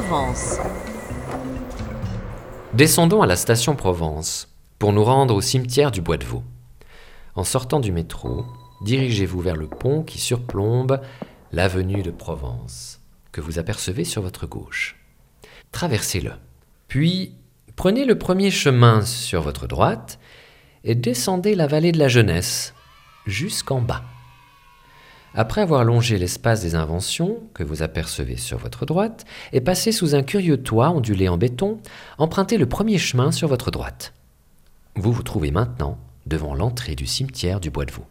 Provence. Descendons à la station Provence pour nous rendre au cimetière du Bois de Vaux. En sortant du métro, dirigez-vous vers le pont qui surplombe l'avenue de Provence, que vous apercevez sur votre gauche. Traversez-le. Puis, prenez le premier chemin sur votre droite et descendez la vallée de la Jeunesse jusqu'en bas. Après avoir longé l'espace des inventions, que vous apercevez sur votre droite, et passé sous un curieux toit ondulé en béton, empruntez le premier chemin sur votre droite. Vous vous trouvez maintenant devant l'entrée du cimetière du Bois de Vaux.